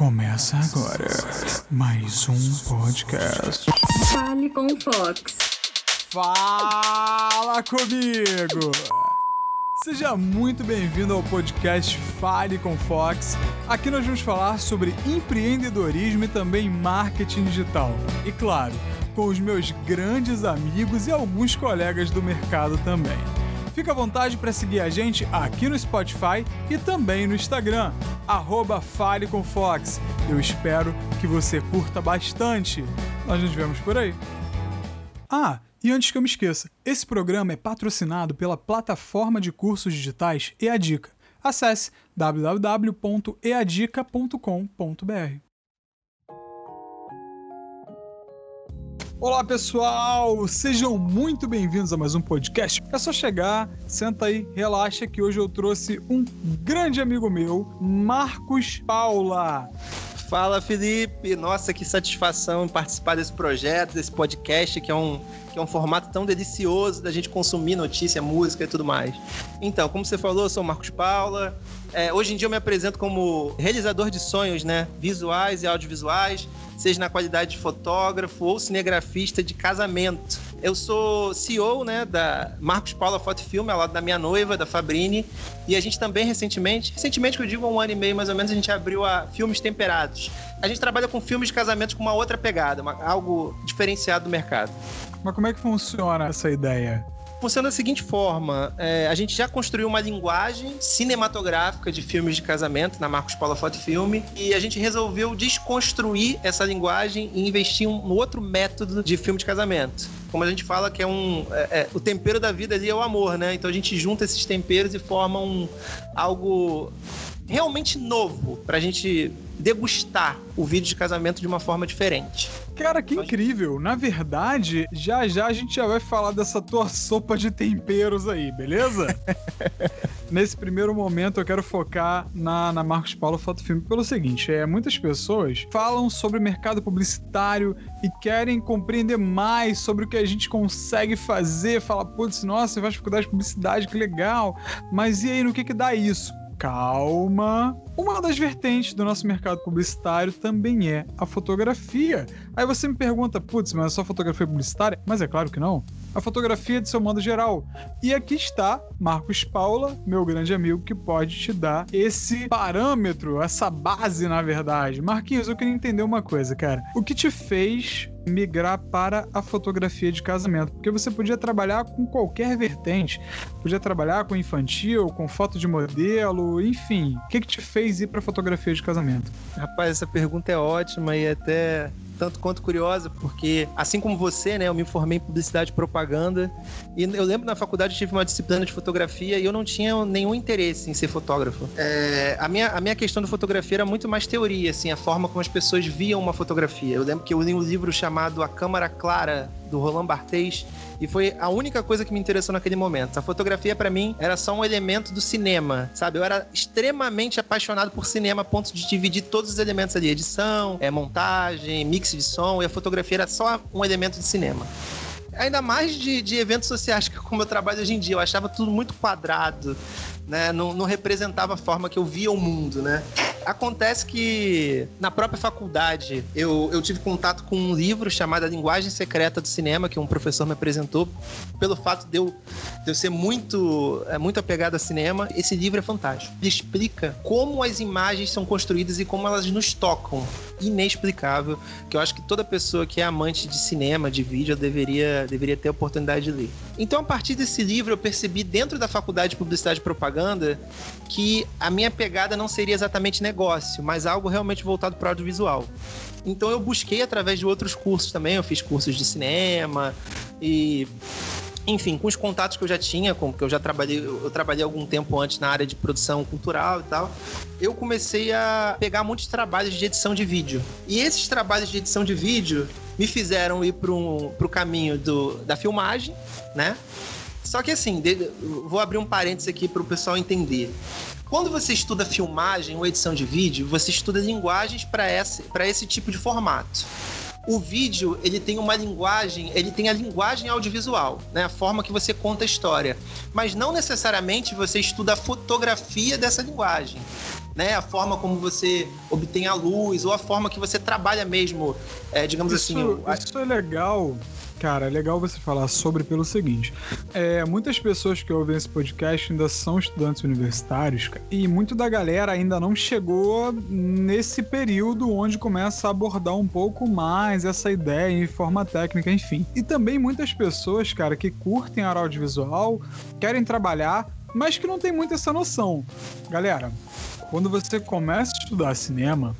Começa agora mais um podcast. Fale com o Fox. Fala comigo! Seja muito bem-vindo ao podcast Fale com Fox. Aqui nós vamos falar sobre empreendedorismo e também marketing digital. E claro, com os meus grandes amigos e alguns colegas do mercado também. Fica à vontade para seguir a gente aqui no Spotify e também no Instagram, arroba Fale com Fox. Eu espero que você curta bastante. Nós nos vemos por aí. Ah, e antes que eu me esqueça, esse programa é patrocinado pela plataforma de cursos digitais EADICA. Acesse www.eadica.com.br. Olá pessoal, sejam muito bem-vindos a mais um podcast. É só chegar, senta aí, relaxa que hoje eu trouxe um grande amigo meu, Marcos Paula. Fala Felipe, nossa que satisfação participar desse projeto, desse podcast que é um que é um formato tão delicioso da gente consumir notícia, música e tudo mais. Então, como você falou, eu sou o Marcos Paula. É, hoje em dia eu me apresento como realizador de sonhos, né? Visuais e audiovisuais, seja na qualidade de fotógrafo ou cinegrafista de casamento. Eu sou CEO, né, da Marcos Paula Foto Filme, ao lado da minha noiva, da Fabrini, e a gente também recentemente, recentemente que eu digo um ano e meio mais ou menos, a gente abriu a Filmes Temperados. A gente trabalha com filmes de casamentos com uma outra pegada, uma, algo diferenciado do mercado. Mas como é que funciona essa ideia? Funciona da seguinte forma: é, a gente já construiu uma linguagem cinematográfica de filmes de casamento na Marcos Paula Foto Filme e a gente resolveu desconstruir essa linguagem e investir em um outro método de filme de casamento. Como a gente fala que é um. É, é, o tempero da vida ali é o amor, né? Então a gente junta esses temperos e forma um algo realmente novo pra gente degustar o vídeo de casamento de uma forma diferente. Cara, que incrível! Na verdade, já já a gente já vai falar dessa tua sopa de temperos aí, beleza? Nesse primeiro momento eu quero focar na, na Marcos Paulo Foto Filme pelo seguinte: é, muitas pessoas falam sobre mercado publicitário e querem compreender mais sobre o que a gente consegue fazer. Fala, putz, nossa, você faz faculdade de publicidade, que legal. Mas e aí, no que que dá isso? Calma. Uma das vertentes do nosso mercado publicitário também é a fotografia. Aí você me pergunta, putz, mas é só fotografia publicitária? Mas é claro que não. A fotografia de seu modo geral. E aqui está Marcos Paula, meu grande amigo, que pode te dar esse parâmetro, essa base, na verdade. Marquinhos, eu queria entender uma coisa, cara. O que te fez migrar para a fotografia de casamento, porque você podia trabalhar com qualquer vertente, podia trabalhar com infantil, com foto de modelo, enfim. O que, que te fez ir para fotografia de casamento? Rapaz, essa pergunta é ótima e até tanto quanto curiosa, porque assim como você, né, eu me formei em publicidade e propaganda, e eu lembro na faculdade tive uma disciplina de fotografia e eu não tinha nenhum interesse em ser fotógrafo. É, a, minha, a minha questão da fotografia era muito mais teoria, assim, a forma como as pessoas viam uma fotografia. Eu lembro que eu li um livro chamado A Câmara Clara, do Roland Barthes, e foi a única coisa que me interessou naquele momento. A fotografia, para mim, era só um elemento do cinema, sabe? Eu era extremamente apaixonado por cinema a ponto de dividir todos os elementos ali: edição, é, montagem, mix de som, e a fotografia era só um elemento de cinema ainda mais de, de eventos sociais, que como eu trabalho hoje em dia, eu achava tudo muito quadrado, né? Não, não representava a forma que eu via o mundo, né? Acontece que na própria faculdade eu, eu tive contato com um livro chamado A Linguagem Secreta do Cinema, que um professor me apresentou, pelo fato de eu, de eu ser muito, é, muito apegado a cinema. Esse livro é fantástico. Ele explica como as imagens são construídas e como elas nos tocam. Inexplicável, que eu acho que toda pessoa que é amante de cinema, de vídeo, deveria, deveria ter a oportunidade de ler. Então, a partir desse livro, eu percebi dentro da faculdade de Publicidade e Propaganda que a minha pegada não seria exatamente negócio, mas algo realmente voltado para o audiovisual. Então eu busquei através de outros cursos também, eu fiz cursos de cinema e enfim, com os contatos que eu já tinha, com eu já trabalhei, eu trabalhei algum tempo antes na área de produção cultural e tal, eu comecei a pegar muitos trabalhos de edição de vídeo. E esses trabalhos de edição de vídeo me fizeram ir para o caminho do, da filmagem, né? Só que assim, vou abrir um parênteses aqui para o pessoal entender. Quando você estuda filmagem ou edição de vídeo, você estuda linguagens para esse, esse tipo de formato. O vídeo ele tem uma linguagem, ele tem a linguagem audiovisual, né? A forma que você conta a história. Mas não necessariamente você estuda a fotografia dessa linguagem. Né, a forma como você obtém a luz, ou a forma que você trabalha mesmo, é, digamos isso, assim. Isso é legal Cara, é legal você falar sobre pelo seguinte: é, muitas pessoas que ouvem esse podcast ainda são estudantes universitários e muito da galera ainda não chegou nesse período onde começa a abordar um pouco mais essa ideia em forma técnica, enfim. E também muitas pessoas, cara, que curtem a audiovisual, querem trabalhar, mas que não tem muito essa noção. Galera, quando você começa a estudar cinema,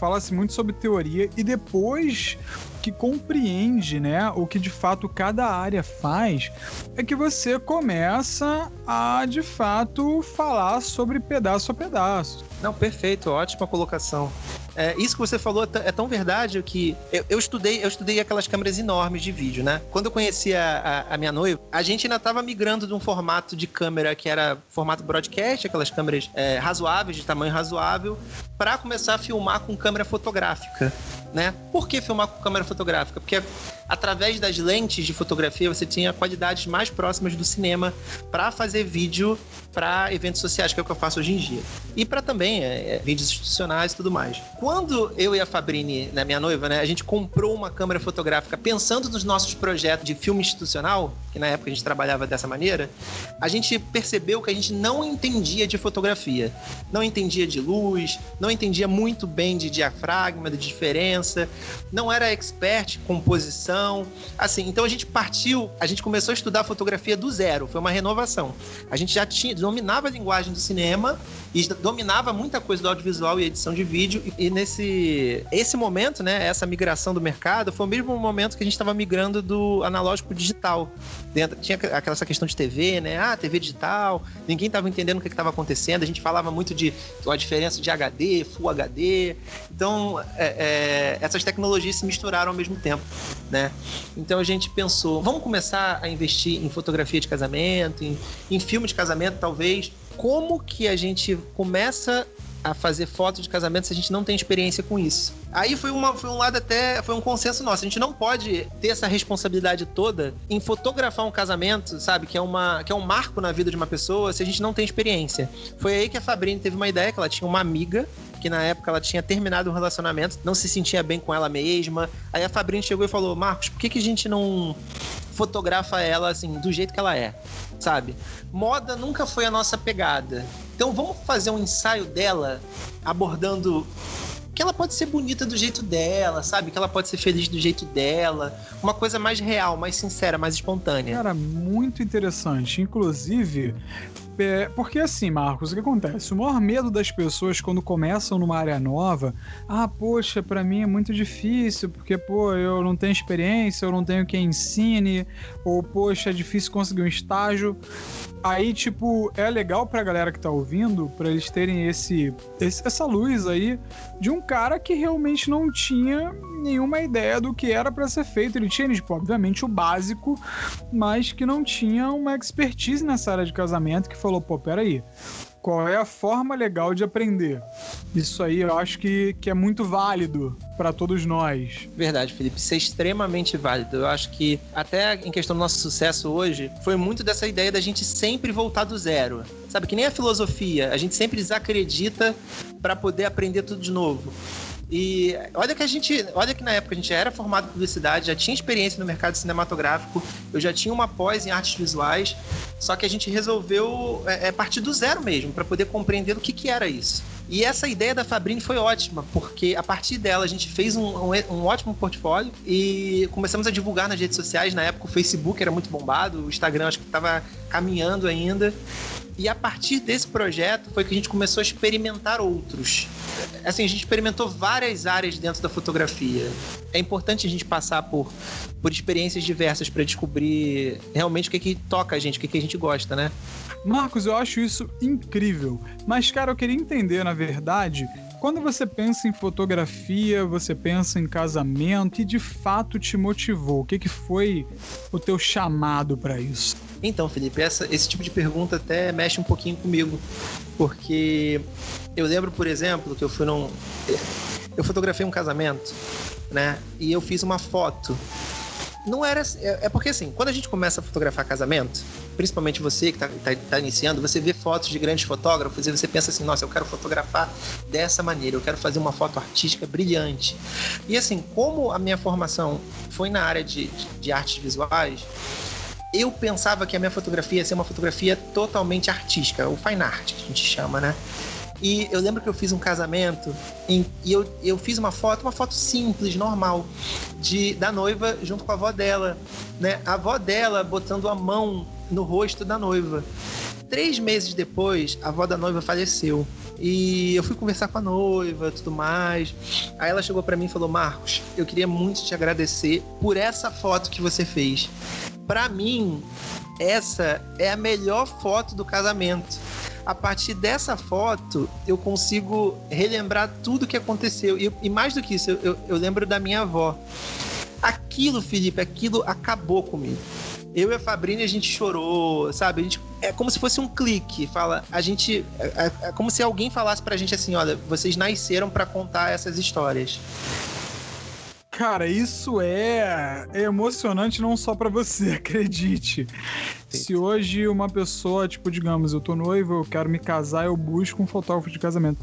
fala-se muito sobre teoria e depois que compreende, né, o que de fato cada área faz, é que você começa a de fato falar sobre pedaço a pedaço. Não, perfeito, ótima colocação. É, isso que você falou é tão verdade que eu, eu, estudei eu estudei aquelas câmeras enormes de vídeo, né? Quando eu conheci a, a, a minha noiva, a gente ainda estava migrando de um formato de câmera que era formato broadcast, aquelas câmeras é, razoáveis, de tamanho razoável, para começar a filmar com câmera fotográfica né? Por que filmar com câmera fotográfica? Porque através das lentes de fotografia você tinha qualidades mais próximas do cinema para fazer vídeo para eventos sociais, que é o que eu faço hoje em dia. E para também é, é, vídeos institucionais e tudo mais. Quando eu e a Fabrini, né, minha noiva, né, a gente comprou uma câmera fotográfica pensando nos nossos projetos de filme institucional, que na época a gente trabalhava dessa maneira, a gente percebeu que a gente não entendia de fotografia. Não entendia de luz, não entendia muito bem de diafragma, de diferença, não era expert em composição. Assim, então a gente partiu, a gente começou a estudar fotografia do zero, foi uma renovação. A gente já tinha dominava a linguagem do cinema e dominava muita coisa do audiovisual e edição de vídeo. E nesse esse momento, né, essa migração do mercado, foi o mesmo momento que a gente estava migrando do analógico digital. Dentro, tinha aquela essa questão de TV, né? Ah, TV digital. Ninguém estava entendendo o que estava acontecendo. A gente falava muito de a diferença de HD, Full HD. Então, é, é, essas tecnologias se misturaram ao mesmo tempo, né? Então a gente pensou, vamos começar a investir em fotografia de casamento, em, em filme de casamento, talvez. Como que a gente começa a fazer foto de casamento se a gente não tem experiência com isso. Aí foi, uma, foi um lado até, foi um consenso nosso. A gente não pode ter essa responsabilidade toda em fotografar um casamento, sabe? Que é, uma, que é um marco na vida de uma pessoa se a gente não tem experiência. Foi aí que a Fabrini teve uma ideia, que ela tinha uma amiga que na época ela tinha terminado um relacionamento, não se sentia bem com ela mesma. Aí a Fabrini chegou e falou: Marcos, por que, que a gente não fotografa ela assim, do jeito que ela é? Sabe? Moda nunca foi a nossa pegada. Então vamos fazer um ensaio dela abordando que ela pode ser bonita do jeito dela, sabe? Que ela pode ser feliz do jeito dela. Uma coisa mais real, mais sincera, mais espontânea. Cara, muito interessante. Inclusive, é, porque assim, Marcos, o que acontece? O maior medo das pessoas quando começam numa área nova, ah, poxa, para mim é muito difícil, porque, pô, eu não tenho experiência, eu não tenho quem ensine, ou, poxa, é difícil conseguir um estágio. Aí, tipo, é legal pra galera que tá ouvindo, para eles terem esse, esse, essa luz aí de um cara que realmente não tinha nenhuma ideia do que era para ser feito. Ele tinha, tipo, obviamente, o básico, mas que não tinha uma expertise nessa área de casamento que falou, pô, peraí, qual é a forma legal de aprender. Isso aí eu acho que, que é muito válido para todos nós. Verdade, Felipe, isso é extremamente válido. Eu acho que até em questão do nosso sucesso hoje, foi muito dessa ideia da gente sempre voltar do zero. Sabe, que nem a filosofia, a gente sempre desacredita para poder aprender tudo de novo. E olha que a gente, olha que na época a gente era formado em publicidade, já tinha experiência no mercado cinematográfico, eu já tinha uma pós em artes visuais, só que a gente resolveu é, é partir do zero mesmo, para poder compreender o que, que era isso. E essa ideia da Fabrini foi ótima, porque a partir dela a gente fez um, um, um, ótimo portfólio e começamos a divulgar nas redes sociais. Na época o Facebook era muito bombado, o Instagram acho que estava caminhando ainda. E a partir desse projeto foi que a gente começou a experimentar outros. Assim, a gente experimentou várias áreas dentro da fotografia. É importante a gente passar por, por experiências diversas para descobrir realmente o que, que toca a gente, o que, que a gente gosta, né? Marcos, eu acho isso incrível. Mas, cara, eu queria entender, na verdade, quando você pensa em fotografia, você pensa em casamento, que de fato te motivou? O que, que foi o teu chamado para isso? Então, Felipe, essa, esse tipo de pergunta até mexe um pouquinho comigo, porque eu lembro, por exemplo, que eu fui num. Eu fotografei um casamento né? E eu fiz uma foto não era. É, é, porque assim, quando a gente começa a fotografar casamento, principalmente você que está tá, tá iniciando, você vê fotos de grandes fotógrafos e você pensa assim: nossa, eu quero fotografar dessa maneira, eu quero fazer uma foto artística brilhante. E assim, como a minha formação foi na área de, de, de artes visuais, eu pensava que a minha fotografia ia ser uma fotografia totalmente artística, o fine art que a gente chama, né? E eu lembro que eu fiz um casamento em, e eu, eu fiz uma foto, uma foto simples, normal, de da noiva junto com a avó dela, né? A avó dela botando a mão no rosto da noiva. Três meses depois, a avó da noiva faleceu. E eu fui conversar com a noiva, tudo mais. Aí ela chegou para mim e falou: "Marcos, eu queria muito te agradecer por essa foto que você fez. Para mim, essa é a melhor foto do casamento a partir dessa foto, eu consigo relembrar tudo que aconteceu. E, e mais do que isso, eu, eu lembro da minha avó. Aquilo, Felipe, aquilo acabou comigo. Eu e a Fabrini, a gente chorou, sabe? Gente, é como se fosse um clique. Fala, a gente. É, é, é como se alguém falasse pra gente assim: olha, vocês nasceram para contar essas histórias. Cara, isso é emocionante não só para você, acredite. Se hoje uma pessoa, tipo, digamos, eu tô noivo, eu quero me casar, eu busco um fotógrafo de casamento.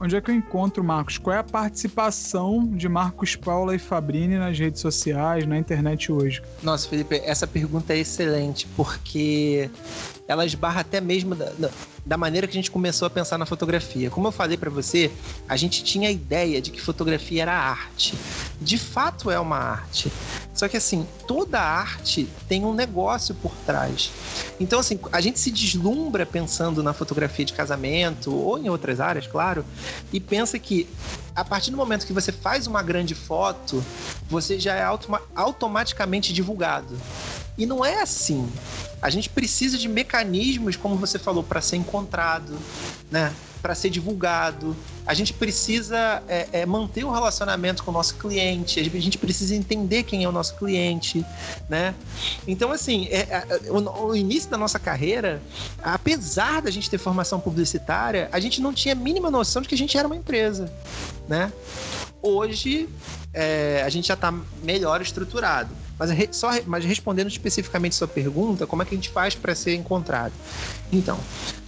Onde é que eu encontro, Marcos? Qual é a participação de Marcos Paula e Fabrini nas redes sociais, na internet hoje? Nossa, Felipe, essa pergunta é excelente, porque ela esbarra até mesmo da, da, da maneira que a gente começou a pensar na fotografia. Como eu falei para você, a gente tinha a ideia de que fotografia era arte. De fato é uma arte. Só que assim, toda arte tem um negócio por trás. Então assim, a gente se deslumbra pensando na fotografia de casamento ou em outras áreas, claro, e pensa que a partir do momento que você faz uma grande foto, você já é automa automaticamente divulgado. E não é assim. A gente precisa de mecanismos, como você falou, para ser encontrado, né? para ser divulgado. A gente precisa é, é, manter o relacionamento com o nosso cliente, a gente precisa entender quem é o nosso cliente, né? Então, assim, é, é, o, o, início da nossa carreira, apesar da gente ter formação publicitária, a gente não tinha a mínima noção de que a gente era uma empresa, né? Hoje, é, a gente já está melhor estruturado. Mas, só, mas respondendo especificamente sua pergunta, como é que a gente faz para ser encontrado? Então,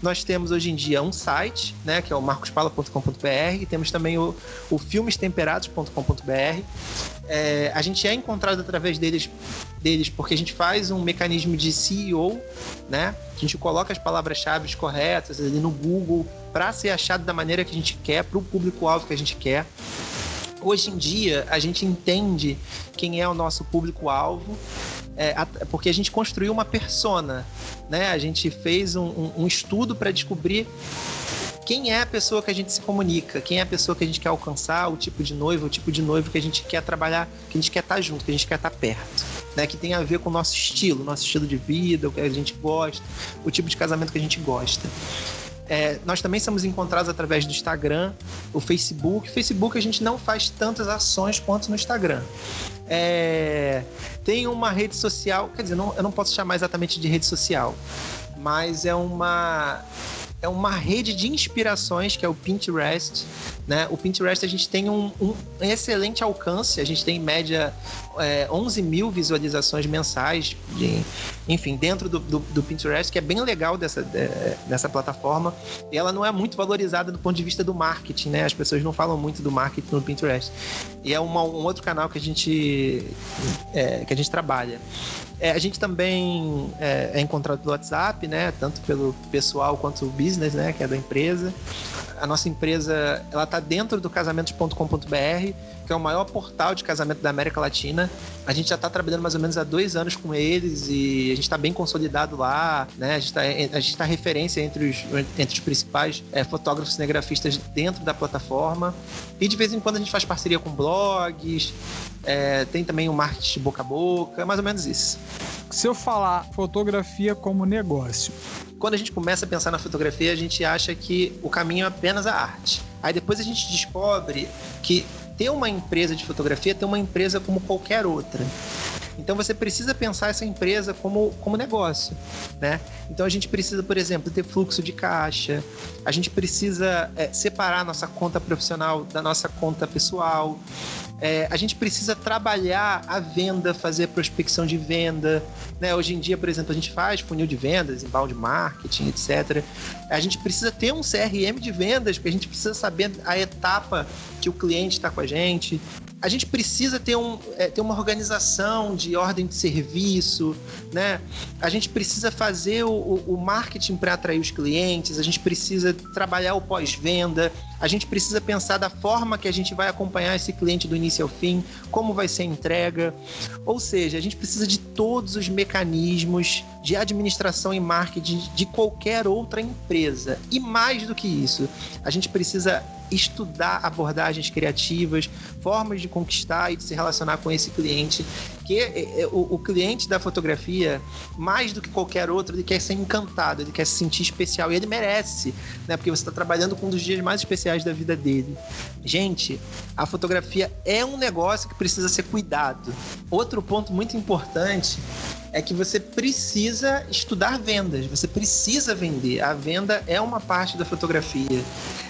nós temos hoje em dia um site, né, que é o marcospala.com.br, e temos também o, o filmestemperados.com.br. É, a gente é encontrado através deles, deles porque a gente faz um mecanismo de CEO, né? A gente coloca as palavras-chave corretas ali no Google para ser achado da maneira que a gente quer, para o público-alvo que a gente quer. Hoje em dia, a gente entende quem é o nosso público-alvo, é, porque a gente construiu uma persona, né? A gente fez um, um, estudo para descobrir quem é a pessoa que a gente se comunica, quem é a pessoa que a gente quer alcançar, o tipo de noivo, o tipo de noivo que a gente quer trabalhar, que a gente quer estar junto, que a gente quer estar perto, né? Que tem a ver com o nosso estilo, nosso estilo de vida, o que a gente gosta, o tipo de casamento que a gente gosta. É, nós também somos encontrados através do Instagram, o Facebook. Facebook a gente não faz tantas ações quanto no Instagram. É, tem uma rede social, quer dizer, não, eu não posso chamar exatamente de rede social, mas é uma é uma rede de inspirações que é o Pinterest. Né? O Pinterest a gente tem um, um excelente alcance, a gente tem em média é, 11 mil visualizações mensais, de, enfim, dentro do, do, do, Pinterest, que é bem legal dessa, dessa plataforma. E ela não é muito valorizada do ponto de vista do marketing, né? As pessoas não falam muito do marketing no Pinterest. E é uma, um outro canal que a gente, é, que a gente trabalha. É, a gente também é, é, encontrado no WhatsApp, né? Tanto pelo pessoal quanto o business, né? Que é da empresa. A nossa empresa, ela está dentro do casamentos.com.br que é o maior portal de casamento da América Latina. A gente já está trabalhando mais ou menos há dois anos com eles e a gente está bem consolidado lá, né? A gente está tá referência entre os, entre os principais é, fotógrafos cinegrafistas dentro da plataforma. E de vez em quando a gente faz parceria com blogs, é, tem também o marketing boca a boca, mais ou menos isso. Se eu falar fotografia como negócio, quando a gente começa a pensar na fotografia, a gente acha que o caminho é apenas a arte. Aí depois a gente descobre que ter uma empresa de fotografia ter uma empresa como qualquer outra. Então você precisa pensar essa empresa como, como negócio, né? Então a gente precisa, por exemplo, ter fluxo de caixa, a gente precisa é, separar nossa conta profissional da nossa conta pessoal, É, a gente precisa trabalhar a venda, fazer prospecção de venda. Né? Hoje em dia, por exemplo, a gente faz funil de vendas, inbound marketing, etc. A gente precisa ter um CRM de vendas, porque a gente precisa saber a etapa que o cliente está com a gente a gente precisa ter, um, é, ter uma organização de ordem de serviço, né? A gente precisa fazer o, o marketing para atrair os clientes, a gente precisa trabalhar o pós-venda, a gente precisa pensar da forma que a gente vai acompanhar esse cliente do início ao fim, como vai ser a entrega. Ou seja, a gente precisa de todos os mecanismos de administração e marketing de qualquer outra empresa. E mais do que isso, a gente precisa estudar abordagens criativas, formas de conquistar e de se relacionar com esse cliente. Que é, é, o, o cliente da fotografia, mais do que qualquer outro, ele quer ser encantado, ele quer se sentir especial e ele merece, né? Porque você está trabalhando com um dos dias mais especiais da vida dele. Gente, a fotografia é um negócio que precisa ser cuidado. Outro ponto muito importante é que você precisa estudar vendas, você precisa vender. A venda é uma parte da fotografia.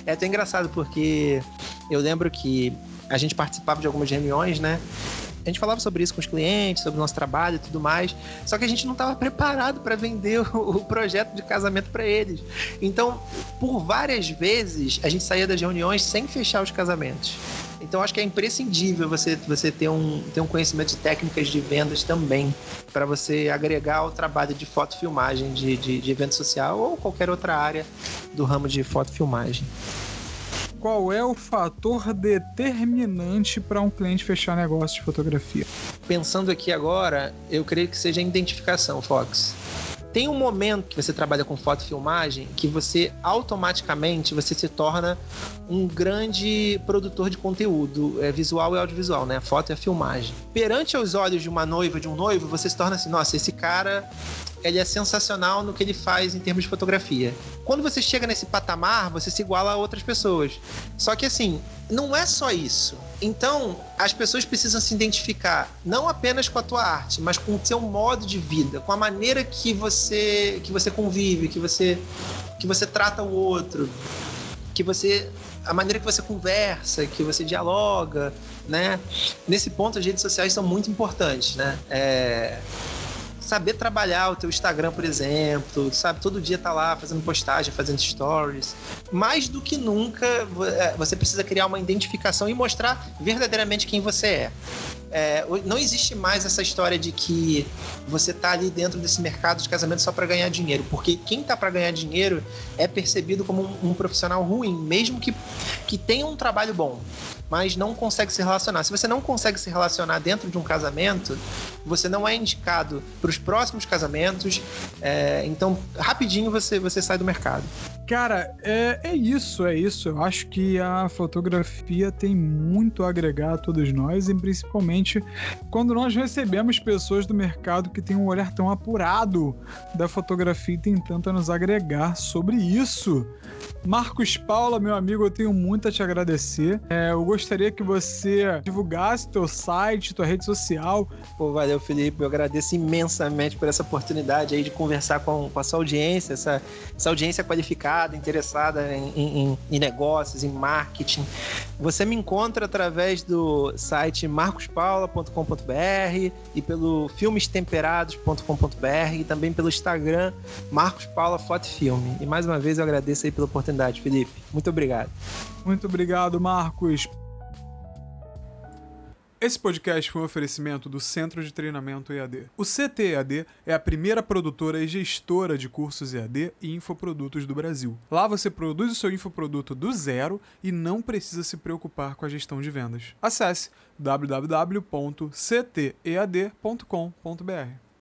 É até engraçado porque eu lembro que a gente participava de algumas reuniões, né? A gente falava sobre isso com os clientes, sobre o nosso trabalho e tudo mais, só que a gente não estava preparado para vender o, projeto de casamento para eles. Então, por várias vezes, a gente saía das reuniões sem fechar os casamentos. Então acho que é imprescindível você, você ter, um, ter um conhecimento de técnicas de vendas também, para você agregar ao trabalho de fotofilmagem, de, de, de evento social ou qualquer outra área do ramo de fotofilmagem qual é o fator determinante para um cliente fechar negócio de fotografia? Pensando aqui agora, eu creio que seja a identificação, Fox. Tem um momento que você trabalha com fotofilmagem que você automaticamente você se torna um grande produtor de conteúdo é, visual e audiovisual, né? A foto e a filmagem. Perante aos olhos de uma noiva, de um noivo, você se torna assim, nossa, esse cara ele é sensacional no que ele faz em termos de fotografia. Quando você chega nesse patamar, você se iguala a outras pessoas. Só que assim, não é só isso. Então, as pessoas precisam se identificar não apenas com a tua arte, mas com o seu modo de vida, com a maneira que você que você convive, que você que você trata o outro, que você a maneira que você conversa, que você dialoga, né? Nesse ponto, as redes sociais são muito importantes, né? É saber trabalhar o teu Instagram, por exemplo, sabe? Todo dia tá lá fazendo postagem, fazendo stories. Mais do que nunca, é, você precisa criar uma identificação e mostrar verdadeiramente quem você é. É, não existe mais essa história de que você tá ali dentro desse mercado de casamento só para ganhar dinheiro, porque quem tá para ganhar dinheiro é percebido como um, um, profissional ruim, mesmo que, que tenha um trabalho bom mas não consegue se relacionar. Se você não consegue se relacionar dentro de um casamento, você não é indicado para os próximos casamentos. É, então, rapidinho você, você sai do mercado. Cara, é, é isso, é isso. Eu acho que a fotografia tem muito a agregar a todos nós, e principalmente quando nós recebemos pessoas do mercado que têm um olhar tão apurado da fotografia e tem tanto a nos agregar sobre isso. Marcos Paula, meu amigo, eu tenho muito a te agradecer. É, eu gostaria que você divulgasse teu site, tua rede social. Pô, valeu, Felipe. Eu agradeço imensamente por essa oportunidade aí de conversar com, com a sua audiência, essa, essa audiência qualificada, interessada em, em, em negócios, em marketing. Você me encontra através do site marcospaula.com.br e pelo filmestemperados.com.br e também pelo Instagram Marcos Paula Foto Filme. E mais uma vez eu agradeço aí pela oportunidade, Felipe. Muito obrigado. Muito obrigado, Marcos. Esse podcast foi um oferecimento do Centro de Treinamento EAD. O CTEAD é a primeira produtora e gestora de cursos EAD e infoprodutos do Brasil. Lá você produz o seu infoproduto do zero e não precisa se preocupar com a gestão de vendas. Acesse www.ctead.com.br.